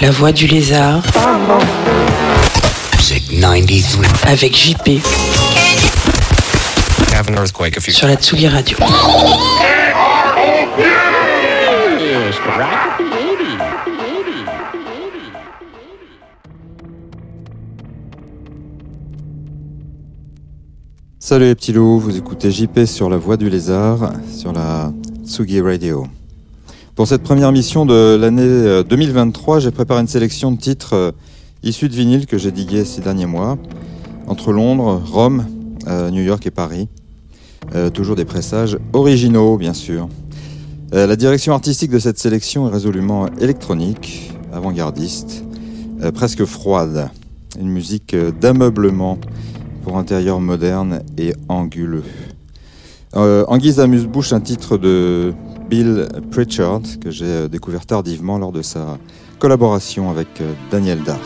La voix du lézard Music 93. avec JP have an earthquake if you sur la Tsugi Radio. Salut les petits loups, vous écoutez JP sur la voie du lézard, sur la Tsugi Radio. Pour cette première mission de l'année euh, 2023, j'ai préparé une sélection de titres euh, issus de vinyle que j'ai digués ces derniers mois, entre Londres, Rome, euh, New York et Paris. Euh, toujours des pressages originaux, bien sûr. Euh, la direction artistique de cette sélection est résolument électronique, avant-gardiste, euh, presque froide. Une musique euh, d'ameublement pour intérieur moderne et anguleux. Euh, en guise d'amuse-bouche, un titre de Bill Pritchard que j'ai euh, découvert tardivement lors de sa collaboration avec euh, Daniel Dark.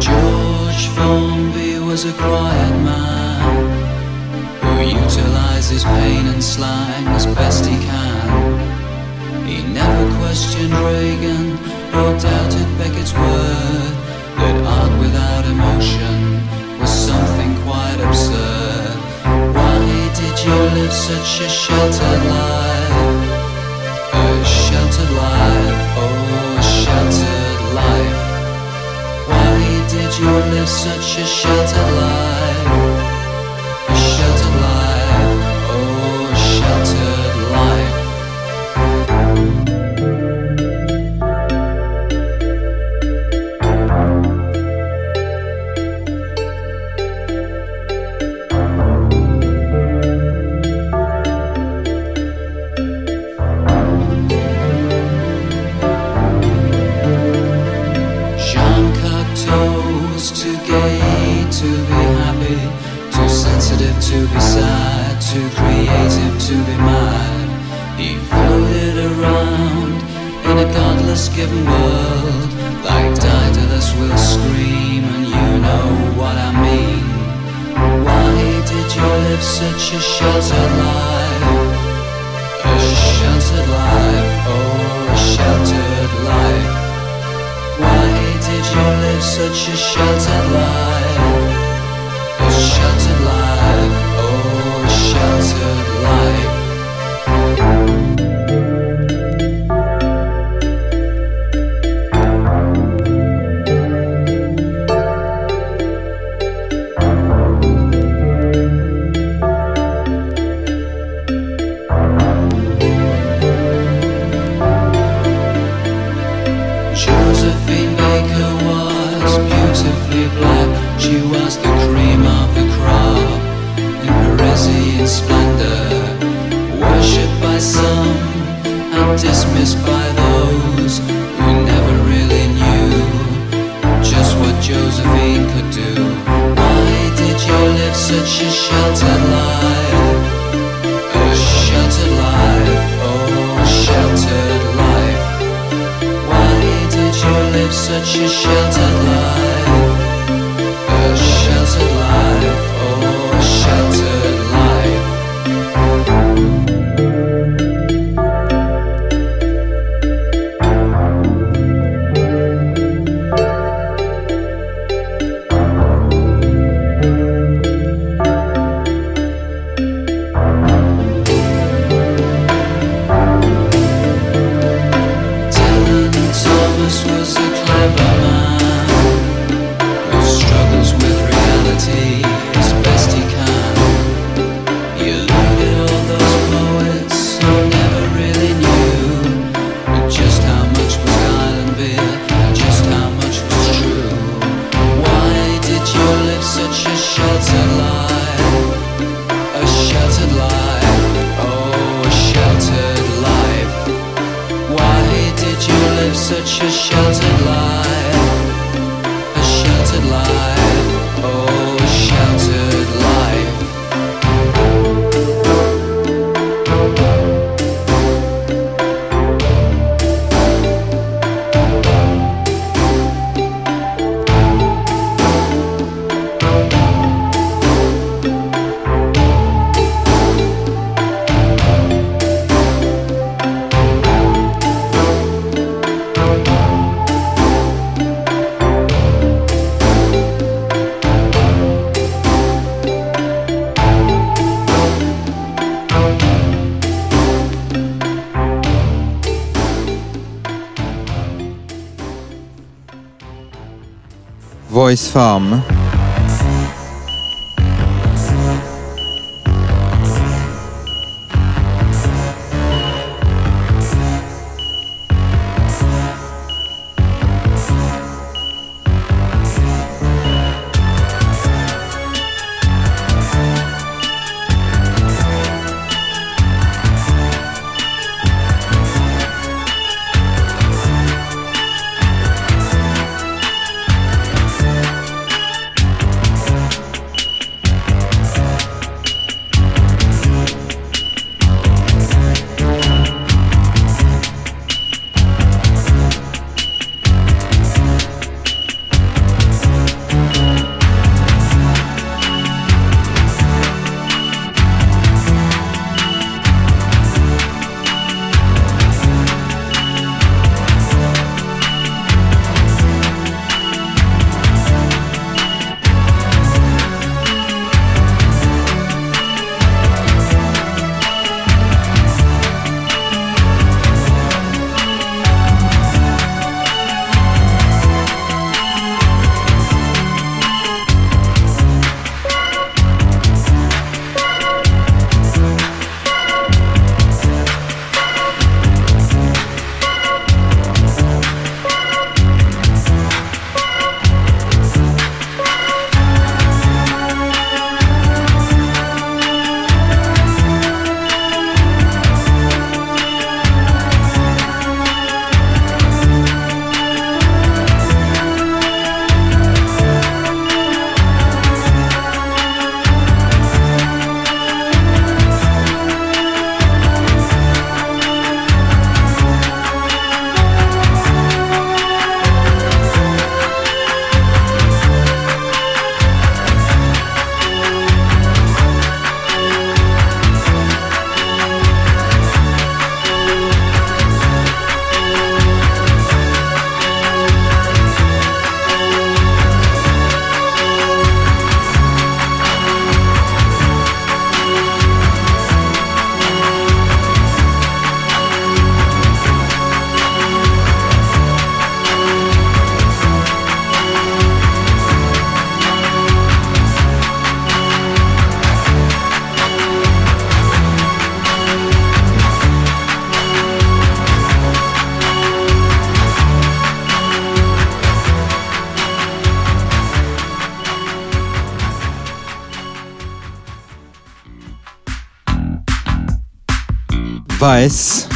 George Formby was a quiet man who utilizes pain and slang as best he can. He never questioned Reagan or doubted Beckett's word that art without emotion was something quite absurd. Why did you live such a sheltered life? A sheltered life, oh, a sheltered life. Why did you live such a sheltered life? Boys Farm. Weiss.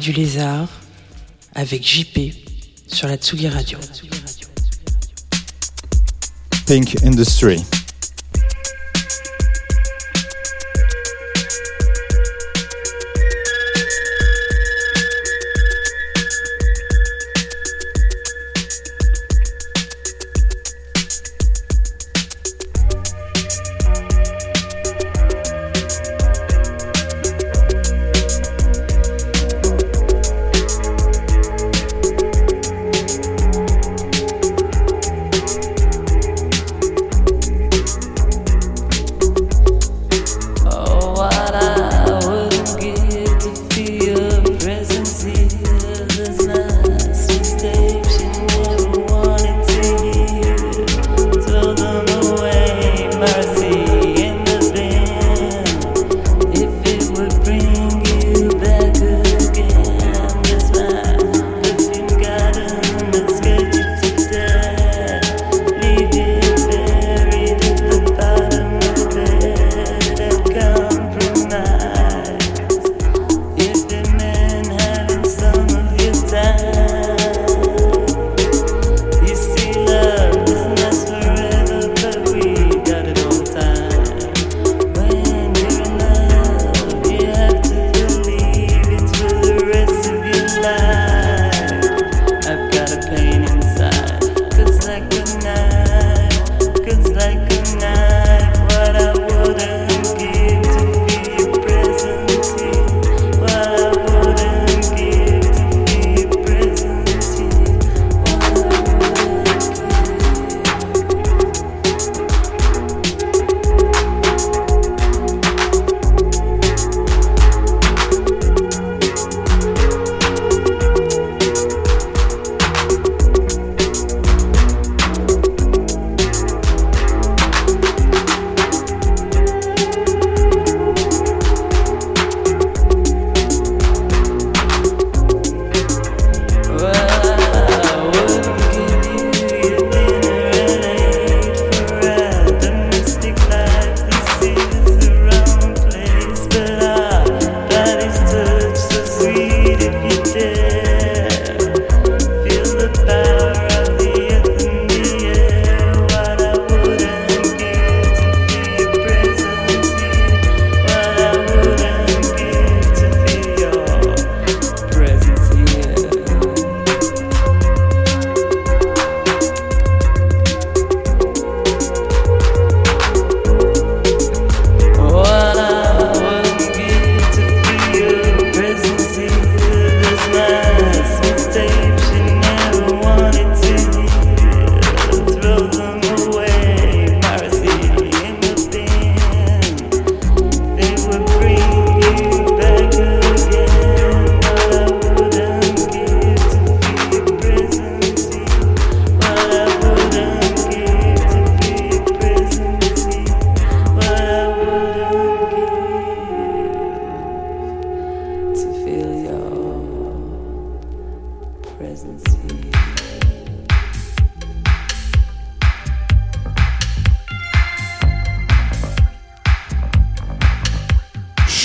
Du lézard avec JP sur la Tsugi Radio. Pink Industry.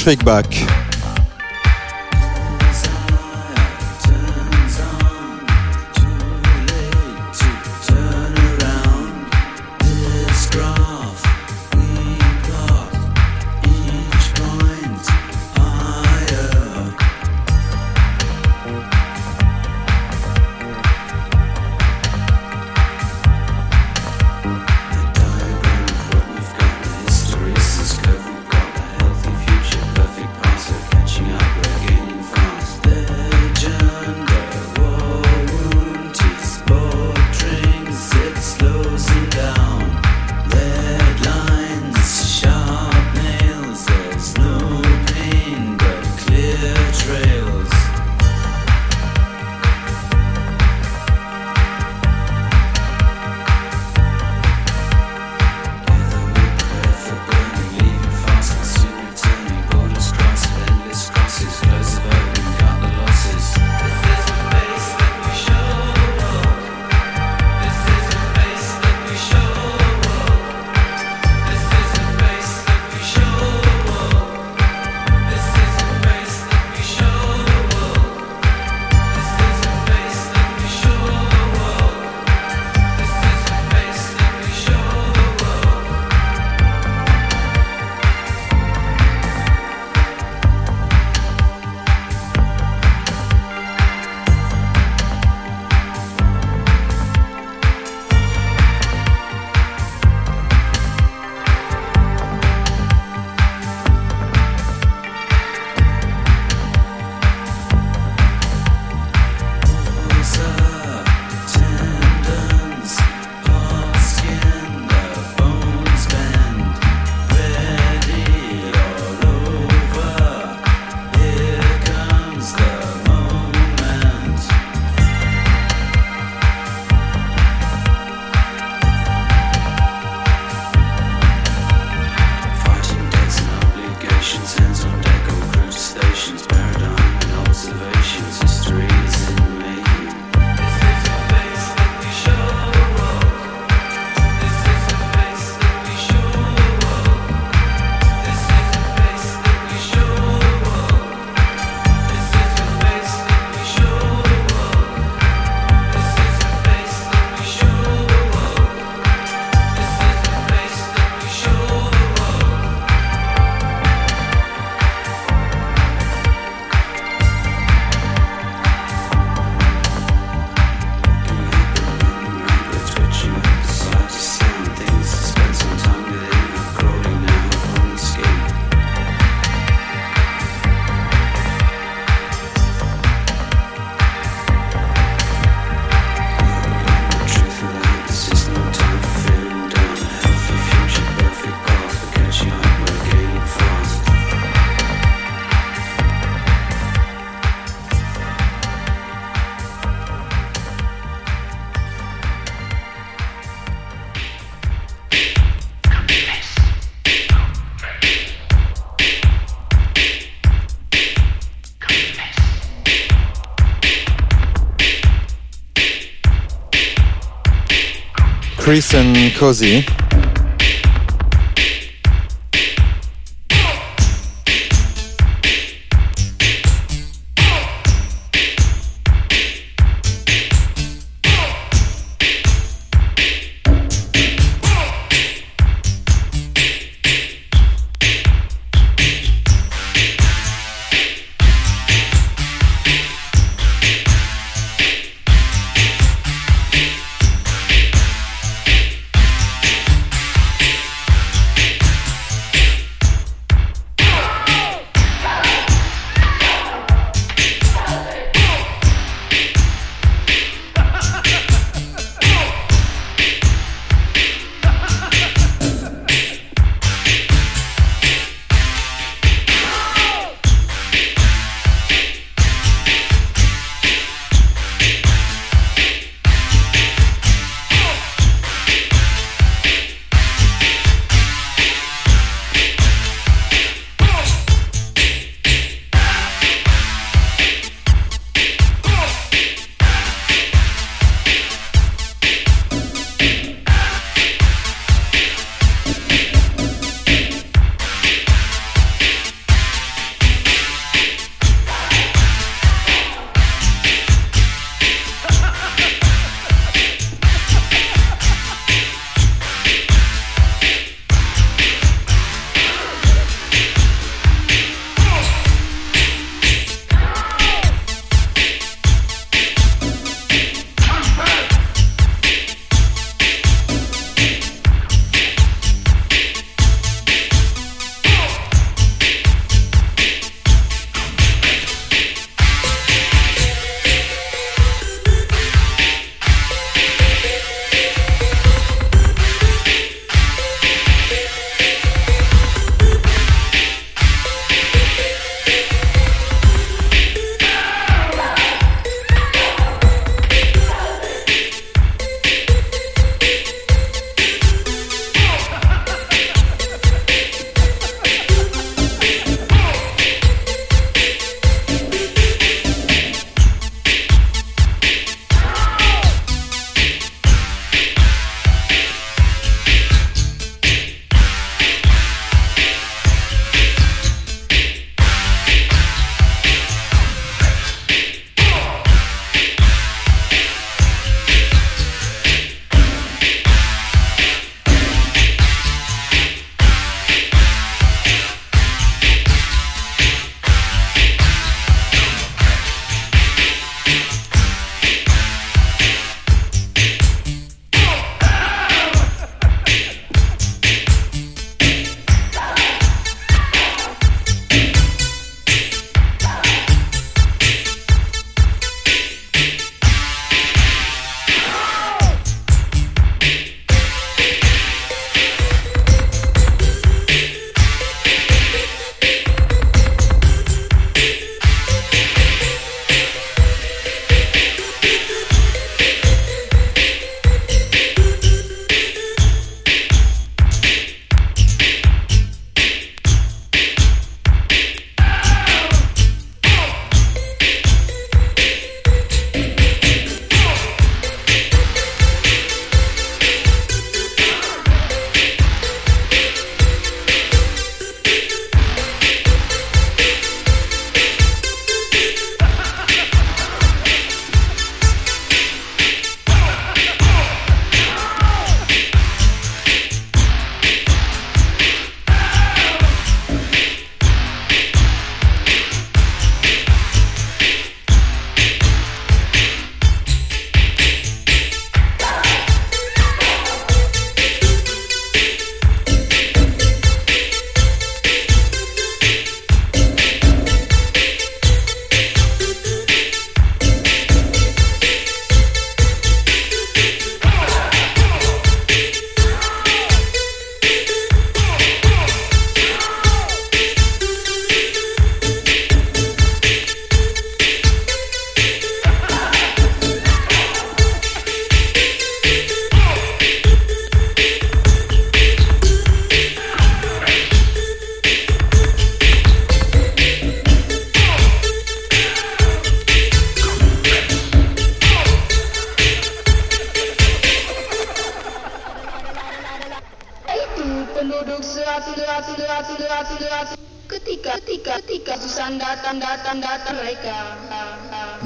Shake Back. Chris and Cozy.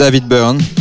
David Byrne.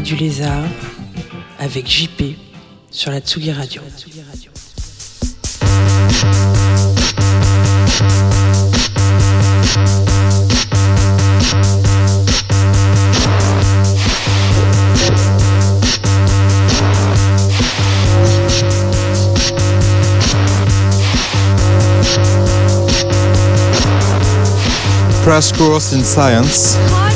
Du lézard avec JP sur la Tsugi Radio. Crash Course in Science.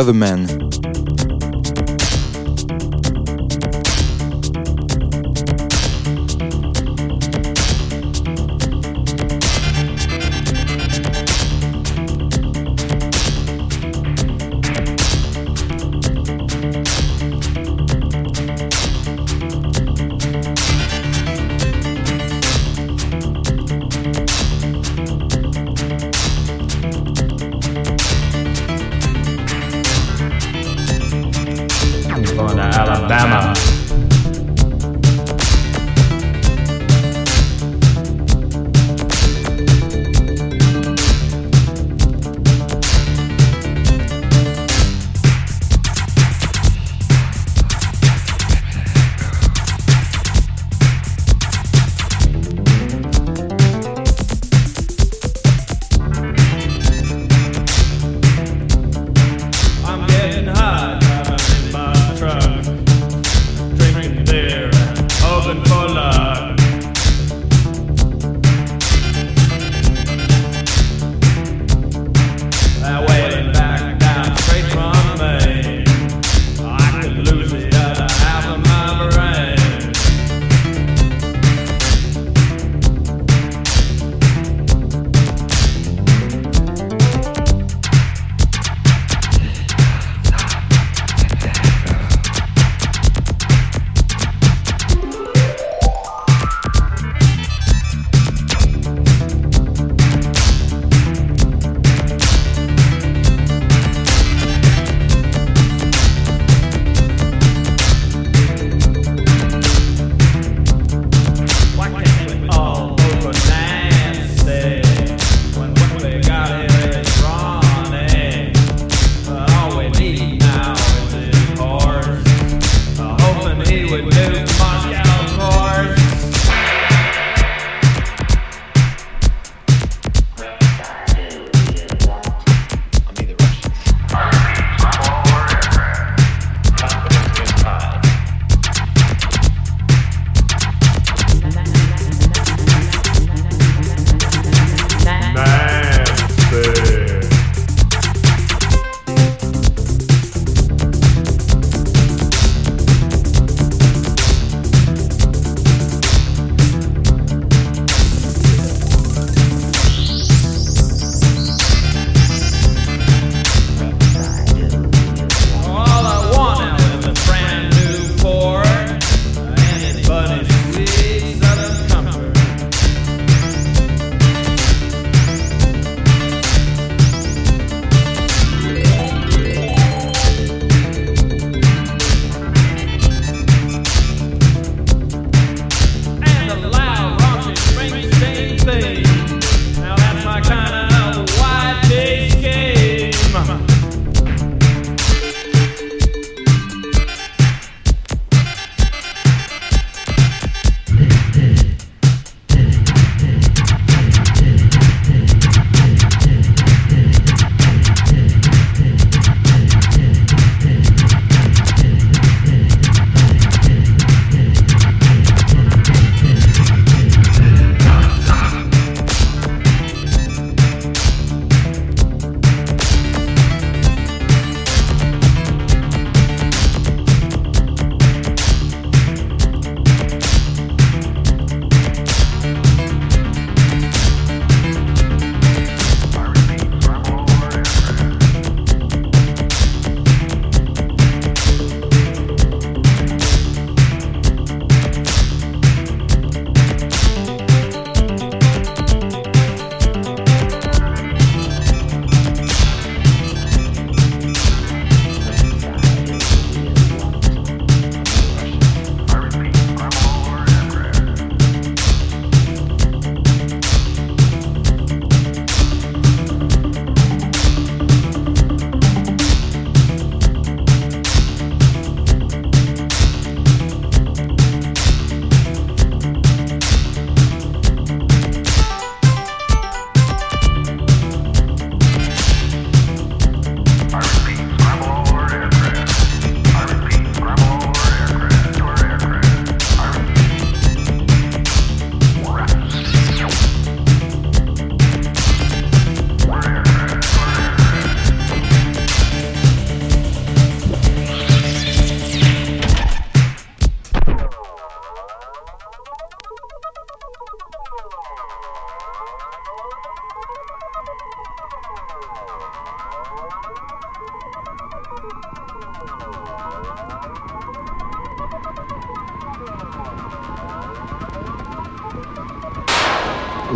Weatherman.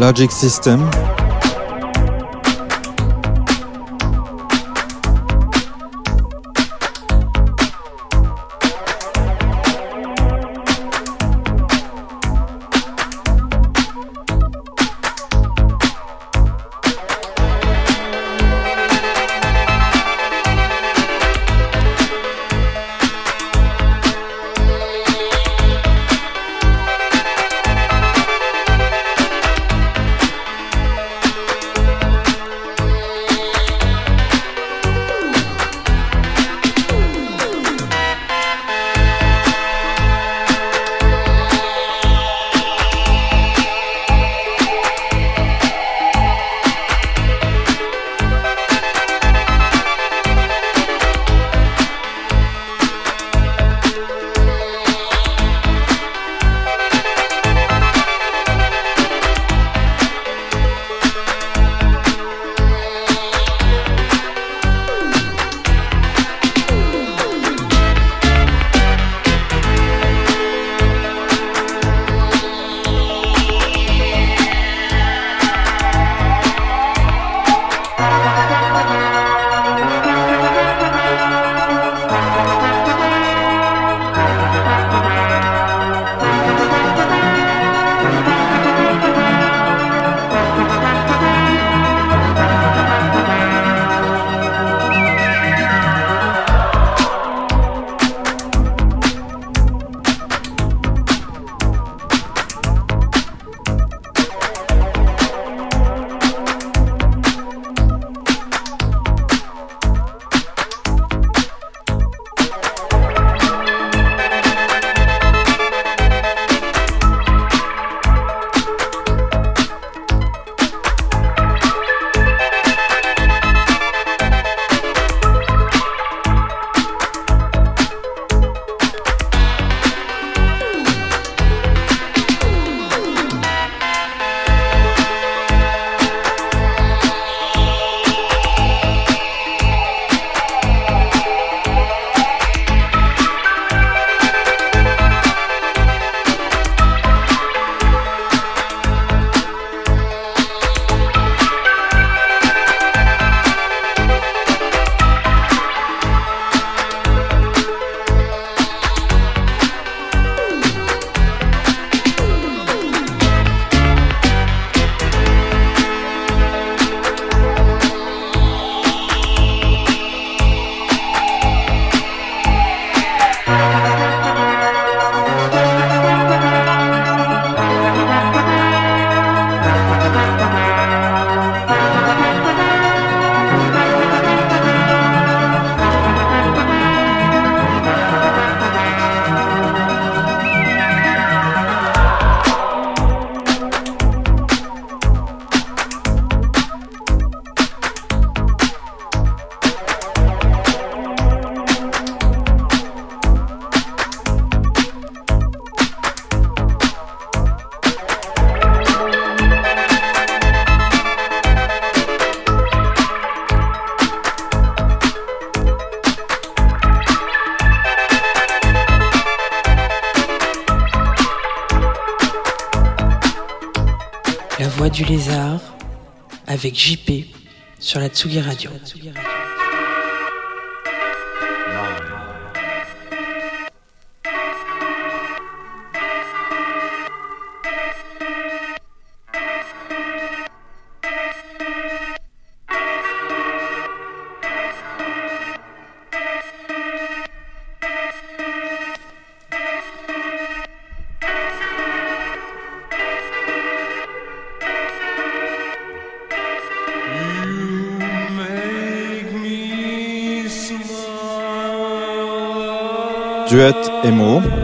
Logic System. Duet emo. You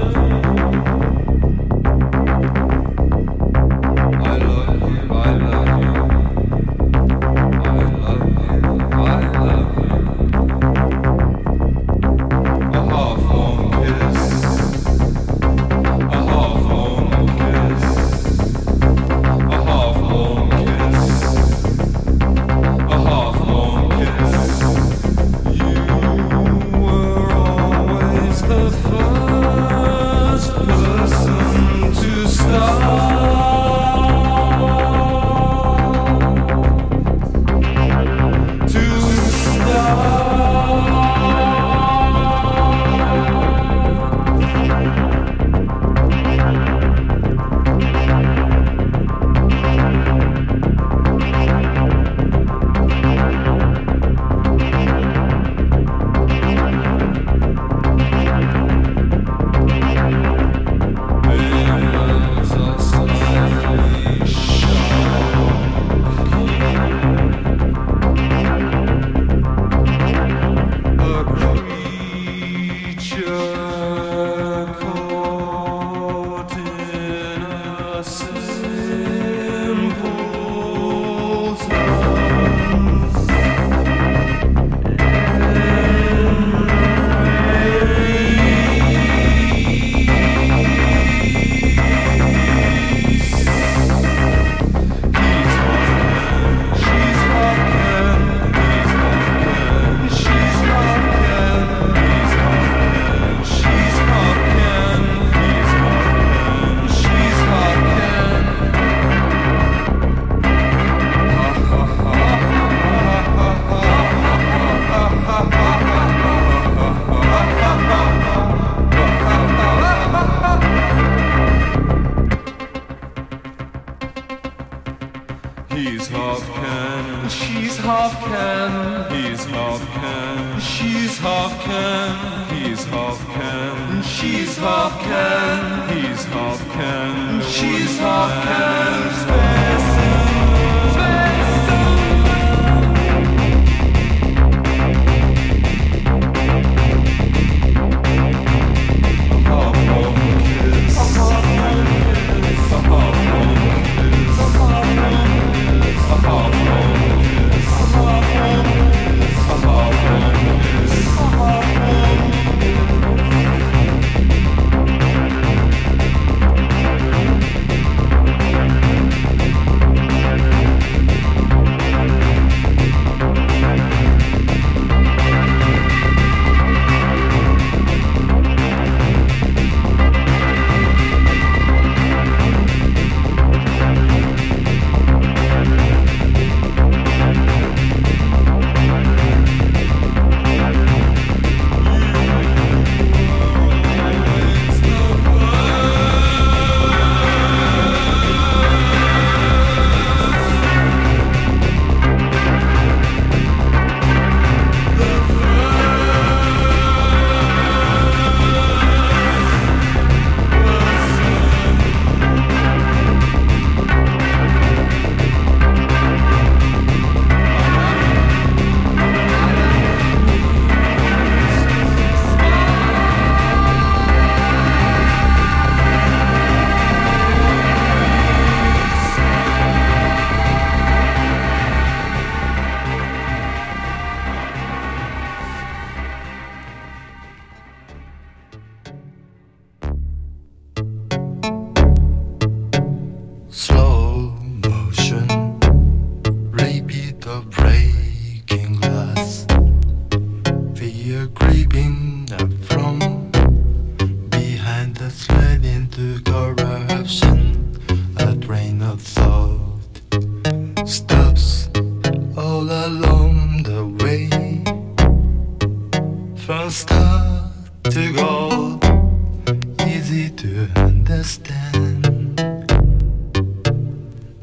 talk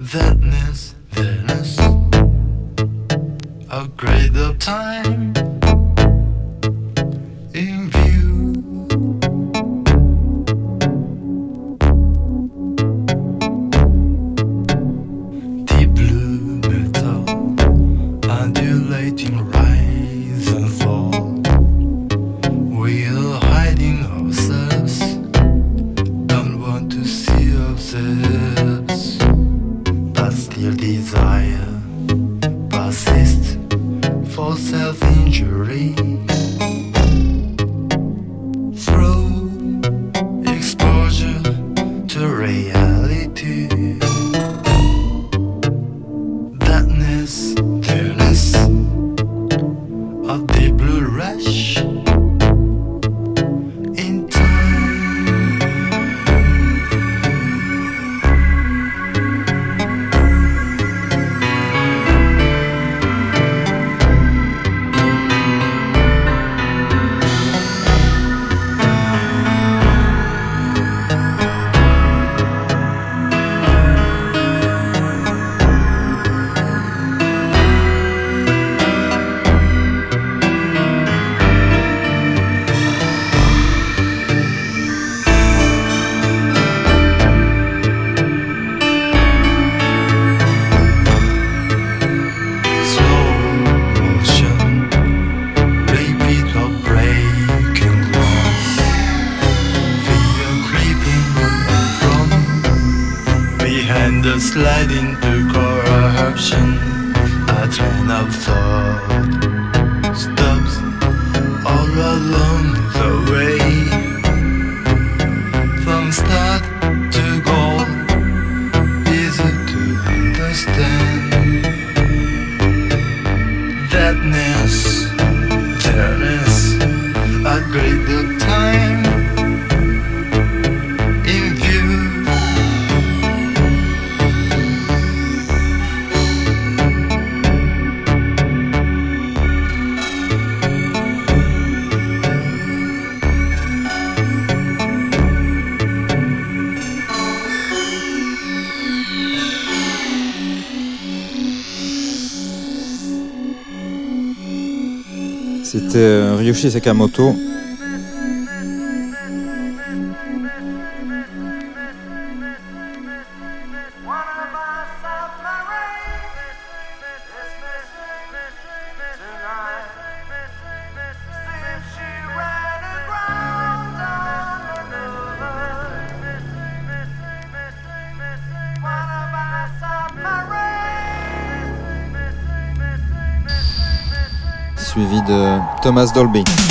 Venice, Venice, a great of time. C'était euh, Ryushi Sakamoto. Thomas Dolby.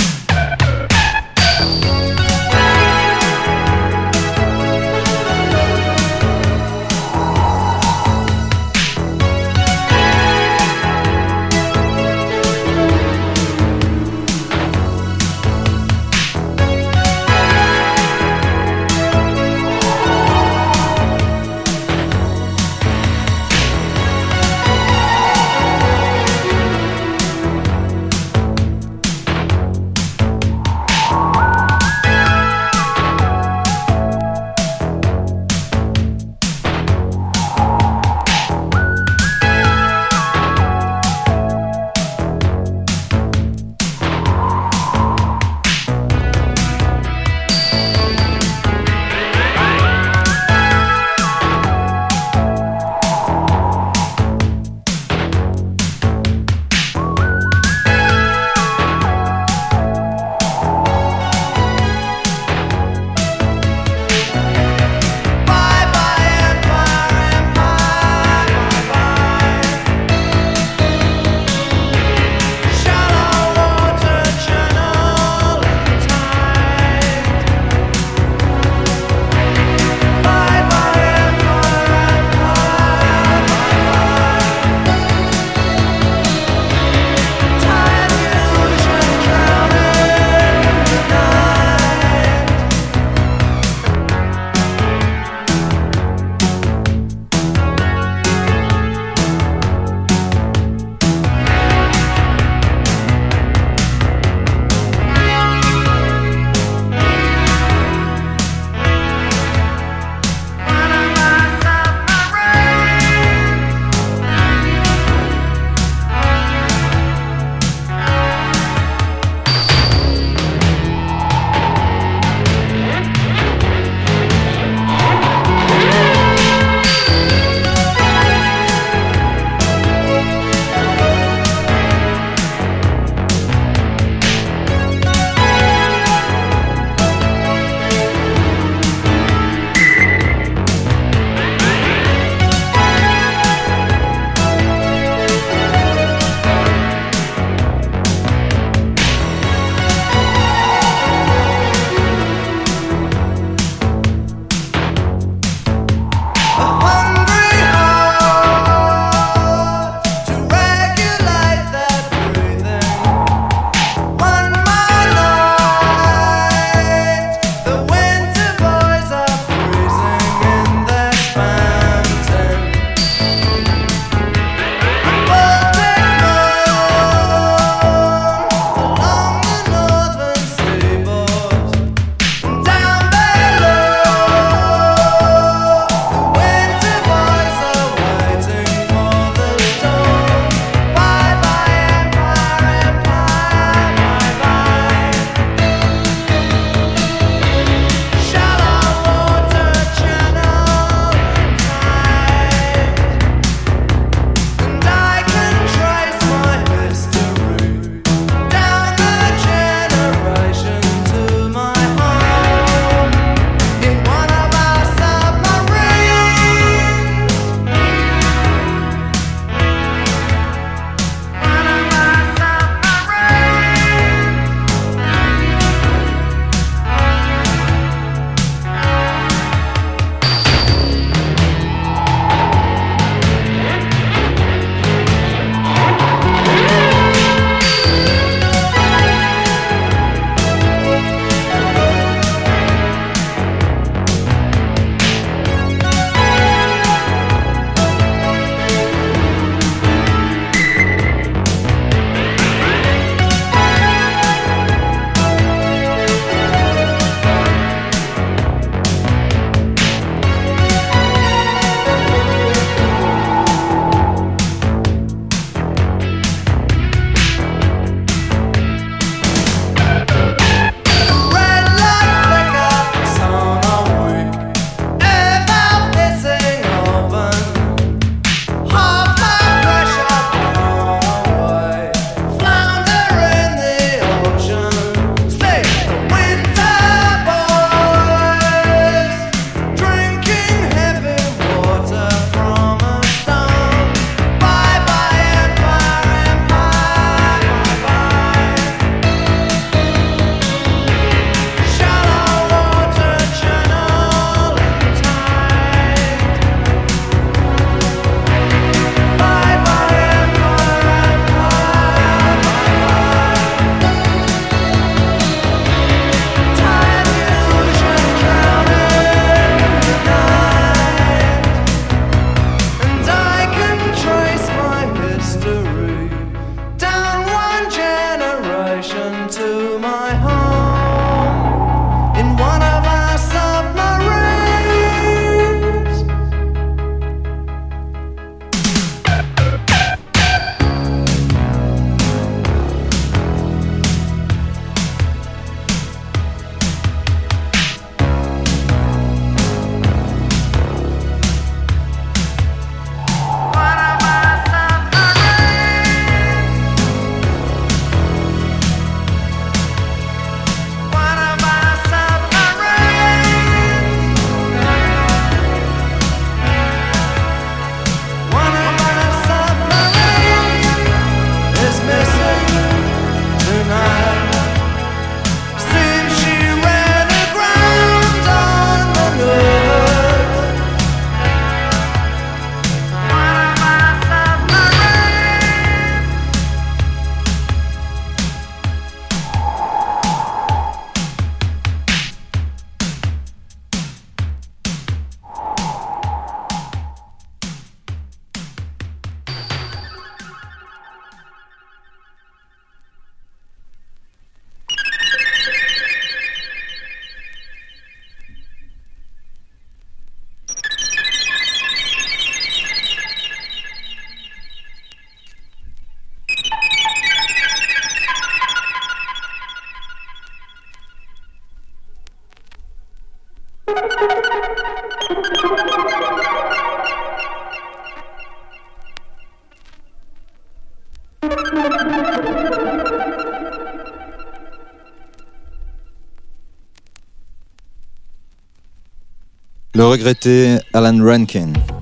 Regretté Alan Rankin.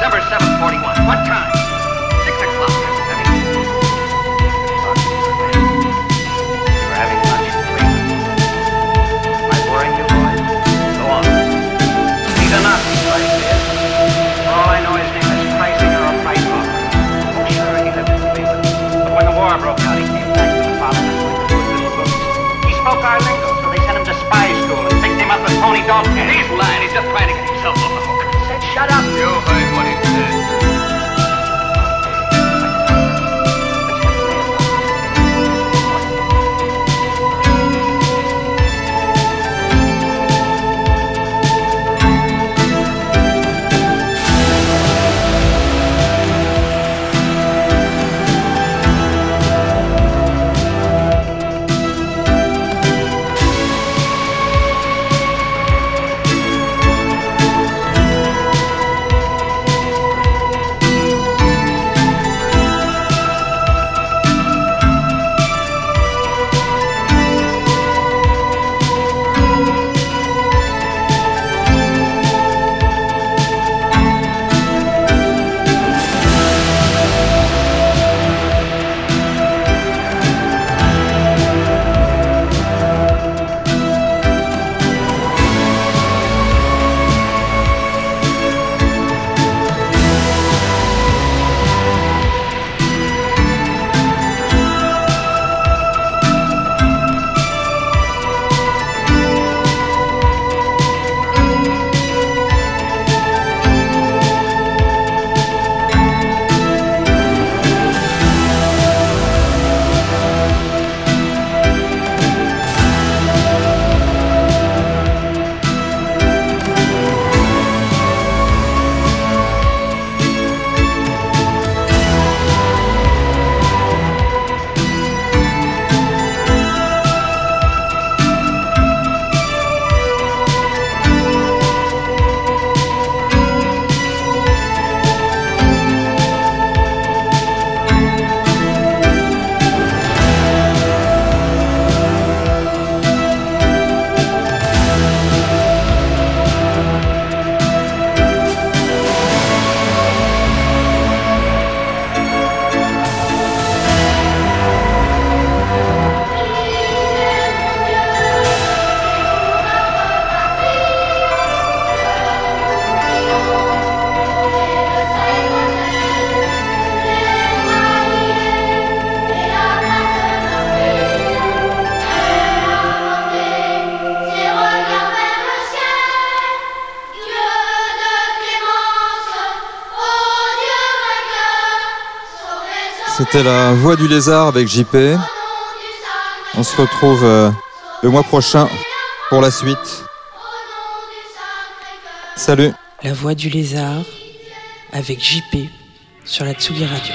December 741. What time? Six o'clock. We're having lunch. Am I boring you? Go on. He's a Nazi, Price is. For all I know, his name is or Price. Oh, sure, he lived in Cleveland. But when the war broke out, he came back to the fatherland with his little books. He spoke our lingo, so they sent him La voix du lézard avec JP. On se retrouve euh, le mois prochain pour la suite. Salut. La voix du lézard avec JP sur la Tsugi Radio.